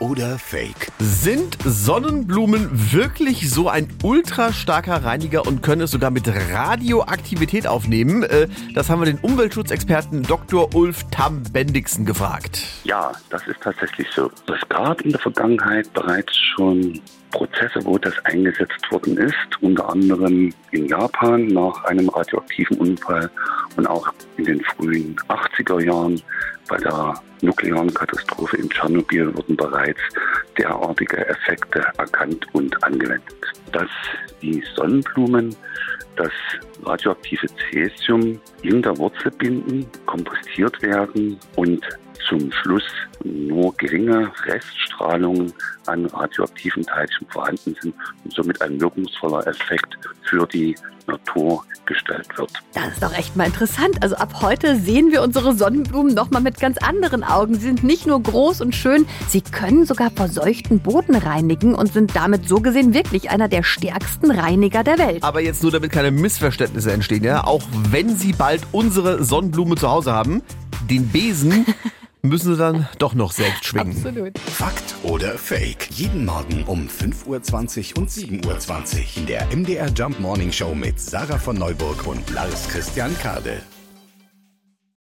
oder Fake? Sind Sonnenblumen wirklich so ein ultra starker Reiniger und können es sogar mit Radioaktivität aufnehmen? Äh, Das haben wir den Umweltschutzexperten Dr. Ulf Tam-Bendixen gefragt. Ja, das ist tatsächlich so. Es gab in der Vergangenheit bereits schon Prozesse, wo das eingesetzt worden ist, unter anderem in Japan nach einem radioaktiven Unfall und auch in den frühen 80er Jahren bei der nuklearen Katastrophe in Tschernobyl wurden bereits derartige Effekte erkannt und angewendet. Dass die Sonnenblumen das radioaktive Cäsium in der Wurzel binden, kompostiert werden und zum Schluss nur geringe Reststrahlungen an radioaktiven Teilchen vorhanden sind und somit ein wirkungsvoller Effekt für die Natur gestellt wird. Das ist doch echt mal interessant. Also ab heute sehen wir unsere Sonnenblumen noch mal mit ganz anderen Augen. Sie sind nicht nur groß und schön, sie können sogar verseuchten Boden reinigen und sind damit so gesehen wirklich einer der stärksten Reiniger der Welt. Aber jetzt nur, damit keine Missverständnisse entstehen, ja? Auch wenn Sie bald unsere Sonnenblume zu Hause haben, den Besen müssen Sie dann doch noch selbst schwingen. Absolut. Fakt oder Fake? Jeden Morgen um 5.20 Uhr und 7.20 Uhr in der MDR Jump Morning Show mit Sarah von Neuburg und Lars Christian Kade.